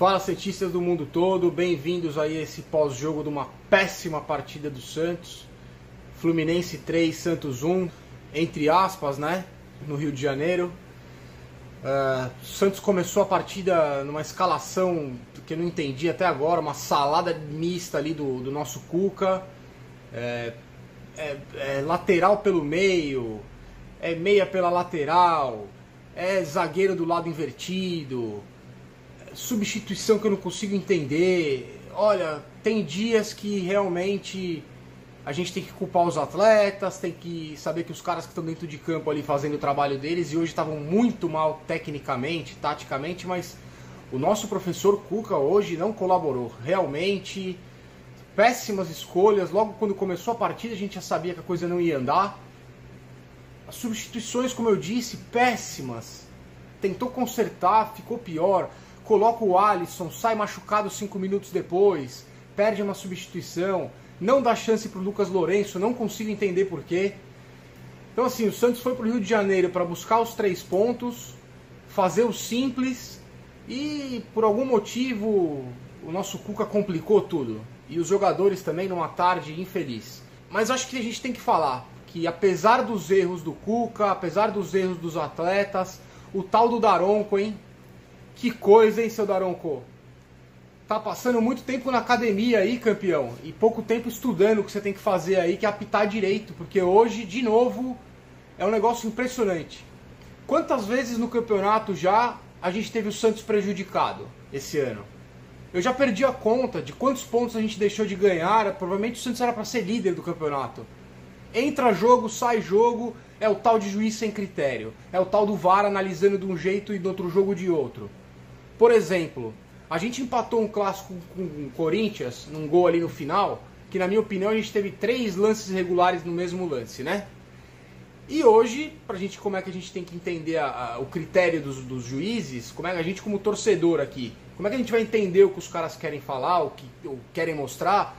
Fala, cientistas do mundo todo, bem-vindos aí a esse pós-jogo de uma péssima partida do Santos. Fluminense 3, Santos 1, entre aspas, né? No Rio de Janeiro. Uh, Santos começou a partida numa escalação que eu não entendi até agora, uma salada mista ali do, do nosso Cuca. É, é, é lateral pelo meio, é meia pela lateral, é zagueiro do lado invertido, substituição que eu não consigo entender. Olha, tem dias que realmente a gente tem que culpar os atletas, tem que saber que os caras que estão dentro de campo ali fazendo o trabalho deles e hoje estavam muito mal tecnicamente, taticamente, mas o nosso professor Cuca hoje não colaborou. Realmente, péssimas escolhas. Logo quando começou a partida, a gente já sabia que a coisa não ia andar. As substituições, como eu disse, péssimas. Tentou consertar, ficou pior. Coloca o Alisson, sai machucado cinco minutos depois, perde uma substituição, não dá chance para o Lucas Lourenço, não consigo entender porquê. Então assim, o Santos foi para o Rio de Janeiro para buscar os três pontos, fazer o simples e por algum motivo o nosso Cuca complicou tudo. E os jogadores também numa tarde infeliz. Mas acho que a gente tem que falar, que apesar dos erros do Cuca, apesar dos erros dos atletas, o tal do Daronco, hein? Que coisa, hein, seu Daronco? Tá passando muito tempo na academia aí, campeão, e pouco tempo estudando o que você tem que fazer aí, que é apitar direito, porque hoje, de novo, é um negócio impressionante. Quantas vezes no campeonato já a gente teve o Santos prejudicado esse ano? Eu já perdi a conta de quantos pontos a gente deixou de ganhar. Provavelmente o Santos era para ser líder do campeonato. Entra jogo, sai jogo, é o tal de juiz sem critério. É o tal do VAR analisando de um jeito e do outro jogo de outro. Por exemplo, a gente empatou um clássico com o Corinthians, num gol ali no final, que na minha opinião a gente teve três lances regulares no mesmo lance, né? E hoje, pra gente, como é que a gente tem que entender a, a, o critério dos, dos, juízes, como é que a gente, como torcedor aqui, como é que a gente vai entender o que os caras querem falar, o que ou querem mostrar,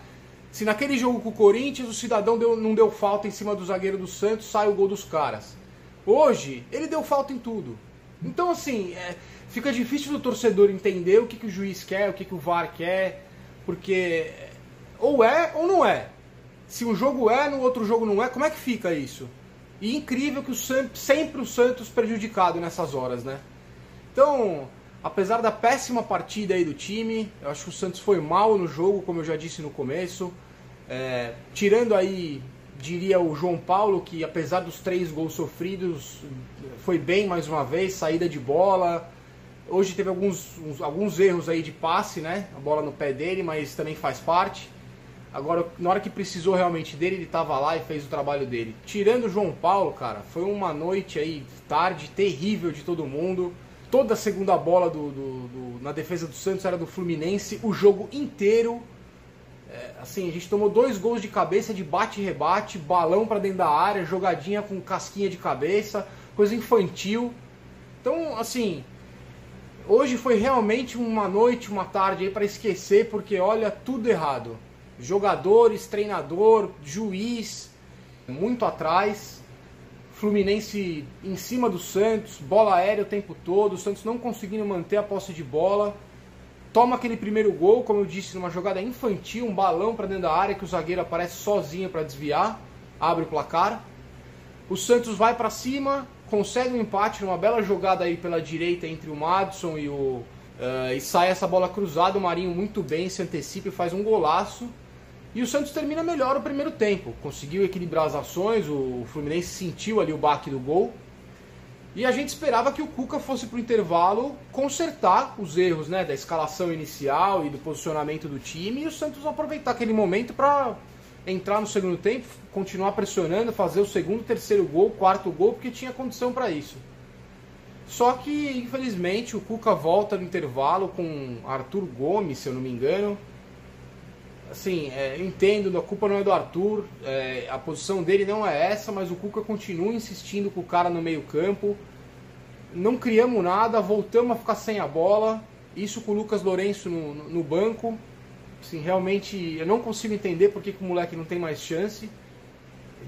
se naquele jogo com o Corinthians o cidadão deu, não deu falta em cima do zagueiro do Santos, sai o gol dos caras. Hoje, ele deu falta em tudo. Então, assim, é, fica difícil do torcedor entender o que, que o juiz quer, o que, que o VAR quer, porque ou é ou não é. Se um jogo é, no outro jogo não é, como é que fica isso? E incrível que o sempre o Santos prejudicado nessas horas, né? Então, Apesar da péssima partida aí do time, eu acho que o Santos foi mal no jogo, como eu já disse no começo. É, tirando aí, diria o João Paulo, que apesar dos três gols sofridos, foi bem mais uma vez, saída de bola. Hoje teve alguns, uns, alguns erros aí de passe, né? A bola no pé dele, mas também faz parte. Agora, na hora que precisou realmente dele, ele estava lá e fez o trabalho dele. Tirando o João Paulo, cara, foi uma noite aí, tarde, terrível de todo mundo. Toda a segunda bola do, do, do, na defesa do Santos era do Fluminense, o jogo inteiro. É, assim, a gente tomou dois gols de cabeça de bate e rebate, balão para dentro da área, jogadinha com casquinha de cabeça, coisa infantil. Então, assim, hoje foi realmente uma noite, uma tarde aí para esquecer, porque olha, tudo errado. Jogadores, treinador, juiz, muito atrás. Fluminense em cima do Santos, bola aérea o tempo todo, o Santos não conseguindo manter a posse de bola. Toma aquele primeiro gol, como eu disse, numa jogada infantil, um balão para dentro da área que o zagueiro aparece sozinho para desviar, abre o placar. O Santos vai para cima, consegue um empate numa bela jogada aí pela direita entre o Madison e o uh, e sai essa bola cruzada, o Marinho muito bem se antecipa e faz um golaço. E o Santos termina melhor o primeiro tempo. Conseguiu equilibrar as ações, o Fluminense sentiu ali o baque do gol. E a gente esperava que o Cuca fosse para o intervalo consertar os erros né, da escalação inicial e do posicionamento do time e o Santos aproveitar aquele momento para entrar no segundo tempo, continuar pressionando, fazer o segundo, terceiro gol, quarto gol, porque tinha condição para isso. Só que, infelizmente, o Cuca volta no intervalo com Arthur Gomes, se eu não me engano, assim, é, entendo, a culpa não é do Arthur, é, a posição dele não é essa, mas o Cuca continua insistindo com o cara no meio campo. Não criamos nada, voltamos a ficar sem a bola. Isso com o Lucas Lourenço no, no banco. Assim, realmente eu não consigo entender por que, que o moleque não tem mais chance.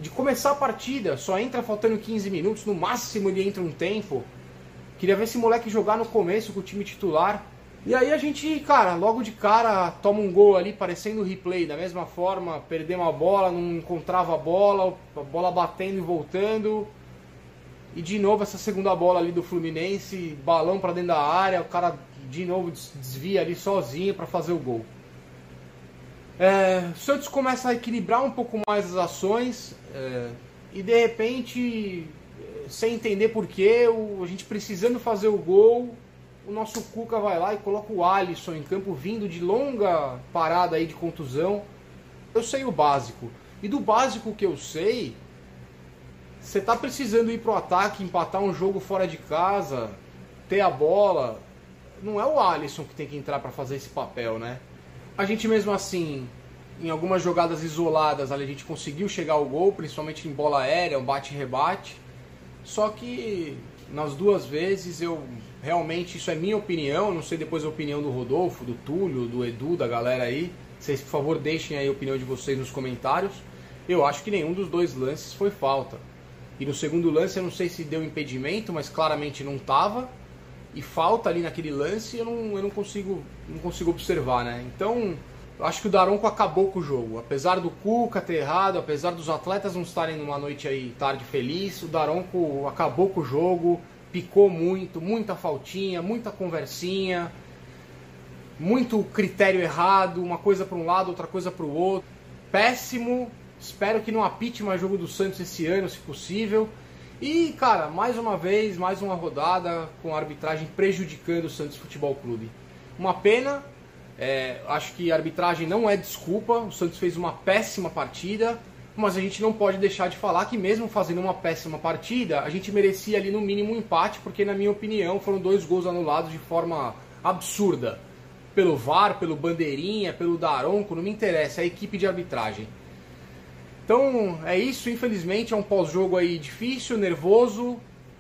De começar a partida, só entra faltando 15 minutos, no máximo ele entra um tempo. Queria ver esse moleque jogar no começo com o time titular. E aí a gente, cara, logo de cara toma um gol ali parecendo replay, da mesma forma, perdemos a bola, não encontrava a bola, a bola batendo e voltando. E de novo essa segunda bola ali do Fluminense, balão para dentro da área, o cara de novo desvia ali sozinho para fazer o gol. É, o Santos começa a equilibrar um pouco mais as ações é, e de repente, sem entender porquê, a gente precisando fazer o gol, o nosso Cuca vai lá e coloca o Alisson em campo vindo de longa parada aí de contusão. Eu sei o básico. E do básico que eu sei, você tá precisando ir pro ataque, empatar um jogo fora de casa, ter a bola. Não é o Alisson que tem que entrar para fazer esse papel, né? A gente mesmo assim, em algumas jogadas isoladas, a gente conseguiu chegar ao gol, principalmente em bola aérea, um bate-rebate. Só que nas duas vezes eu realmente, isso é minha opinião, não sei depois a opinião do Rodolfo, do Túlio, do Edu, da galera aí. Vocês, por favor, deixem aí a opinião de vocês nos comentários. Eu acho que nenhum dos dois lances foi falta. E no segundo lance eu não sei se deu impedimento, mas claramente não estava. E falta ali naquele lance eu não, eu não consigo não consigo observar, né? Então, acho que o Daronco acabou com o jogo. Apesar do Cuca ter errado, apesar dos atletas não estarem numa noite aí tarde feliz, o Daronco acabou com o jogo, picou muito, muita faltinha, muita conversinha, muito critério errado, uma coisa para um lado, outra coisa para o outro. Péssimo, Espero que não apite mais jogo do Santos esse ano, se possível. E, cara, mais uma vez, mais uma rodada com a arbitragem prejudicando o Santos Futebol Clube. Uma pena, é, acho que a arbitragem não é desculpa. O Santos fez uma péssima partida, mas a gente não pode deixar de falar que, mesmo fazendo uma péssima partida, a gente merecia ali no mínimo um empate, porque, na minha opinião, foram dois gols anulados de forma absurda. Pelo VAR, pelo Bandeirinha, pelo Daronco, não me interessa, é a equipe de arbitragem. Então é isso, infelizmente é um pós-jogo aí difícil, nervoso,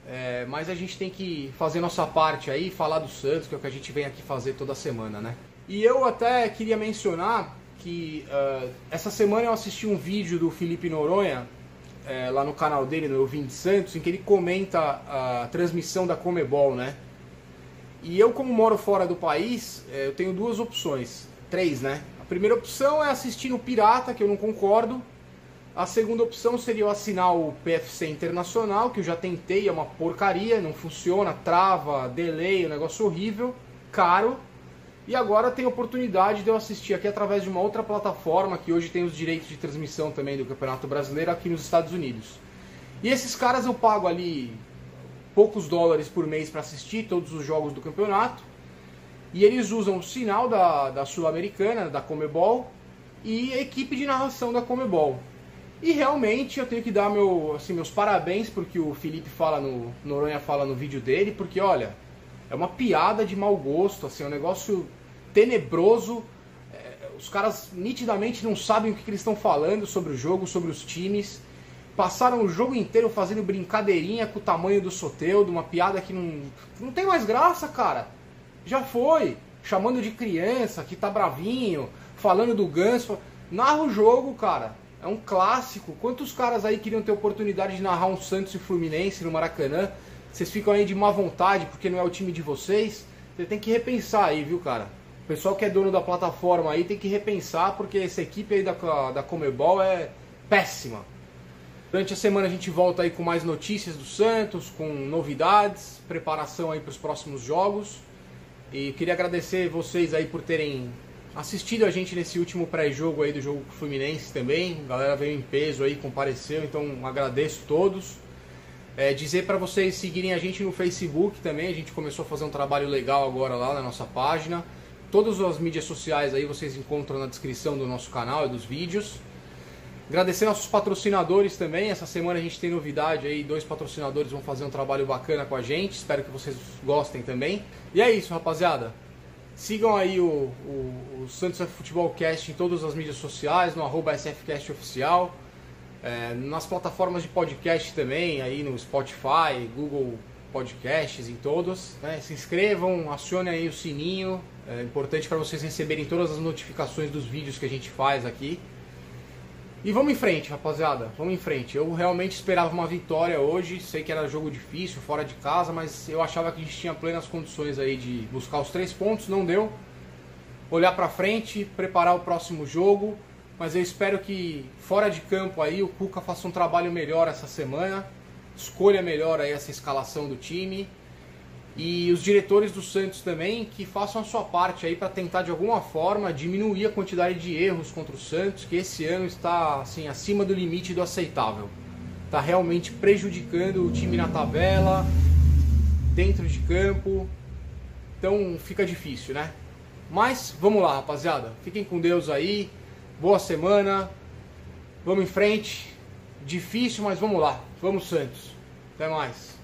é, mas a gente tem que fazer nossa parte aí, falar do Santos, que é o que a gente vem aqui fazer toda semana, né? E eu até queria mencionar que uh, essa semana eu assisti um vídeo do Felipe Noronha, é, lá no canal dele, no Vim de Santos, em que ele comenta a transmissão da Comebol, né? E eu, como moro fora do país, é, eu tenho duas opções, três, né? A primeira opção é assistir no Pirata, que eu não concordo, a segunda opção seria eu assinar o PFC Internacional, que eu já tentei, é uma porcaria, não funciona, trava, delay, um negócio horrível, caro. E agora tem a oportunidade de eu assistir aqui através de uma outra plataforma que hoje tem os direitos de transmissão também do Campeonato Brasileiro aqui nos Estados Unidos. E esses caras eu pago ali poucos dólares por mês para assistir todos os jogos do campeonato. E eles usam o sinal da, da Sul-Americana, da Comebol, e a equipe de narração da Comebol. E realmente eu tenho que dar meu, assim, meus parabéns porque o Felipe fala no Noronha fala no vídeo dele, porque olha, é uma piada de mau gosto, assim, é um negócio tenebroso. É, os caras nitidamente não sabem o que, que eles estão falando sobre o jogo, sobre os times. Passaram o jogo inteiro fazendo brincadeirinha com o tamanho do Soteudo, uma piada que não, não tem mais graça, cara. Já foi. Chamando de criança, que tá bravinho, falando do ganso. Narra o jogo, cara é um clássico. Quantos caras aí queriam ter oportunidade de narrar um Santos e Fluminense no Maracanã? Vocês ficam aí de má vontade porque não é o time de vocês? Você tem que repensar aí, viu, cara? O pessoal que é dono da plataforma aí tem que repensar porque essa equipe aí da, da Comebol é péssima. Durante a semana a gente volta aí com mais notícias do Santos, com novidades, preparação aí para os próximos jogos. E queria agradecer vocês aí por terem assistido a gente nesse último pré-jogo aí do jogo Fluminense também. A galera veio em peso aí, compareceu, então agradeço todos. É, dizer para vocês seguirem a gente no Facebook também, a gente começou a fazer um trabalho legal agora lá na nossa página. Todas as mídias sociais aí vocês encontram na descrição do nosso canal e dos vídeos. Agradecer nossos patrocinadores também. Essa semana a gente tem novidade aí, dois patrocinadores vão fazer um trabalho bacana com a gente. Espero que vocês gostem também. E é isso, rapaziada. Sigam aí o, o, o Santos Futebol Cast em todas as mídias sociais, no arroba SFCast Oficial, é, nas plataformas de podcast também, aí no Spotify, Google Podcasts, em todos. Né? Se inscrevam, acionem aí o sininho, é importante para vocês receberem todas as notificações dos vídeos que a gente faz aqui. E vamos em frente, rapaziada. Vamos em frente. Eu realmente esperava uma vitória hoje. Sei que era jogo difícil, fora de casa, mas eu achava que a gente tinha plenas condições aí de buscar os três pontos. Não deu. Olhar pra frente, preparar o próximo jogo. Mas eu espero que fora de campo aí o Cuca faça um trabalho melhor essa semana. Escolha melhor aí essa escalação do time e os diretores do Santos também que façam a sua parte aí para tentar de alguma forma diminuir a quantidade de erros contra o Santos, que esse ano está assim acima do limite do aceitável. Está realmente prejudicando o time na tabela, dentro de campo. Então fica difícil, né? Mas vamos lá, rapaziada. Fiquem com Deus aí. Boa semana. Vamos em frente. Difícil, mas vamos lá. Vamos Santos. Até mais.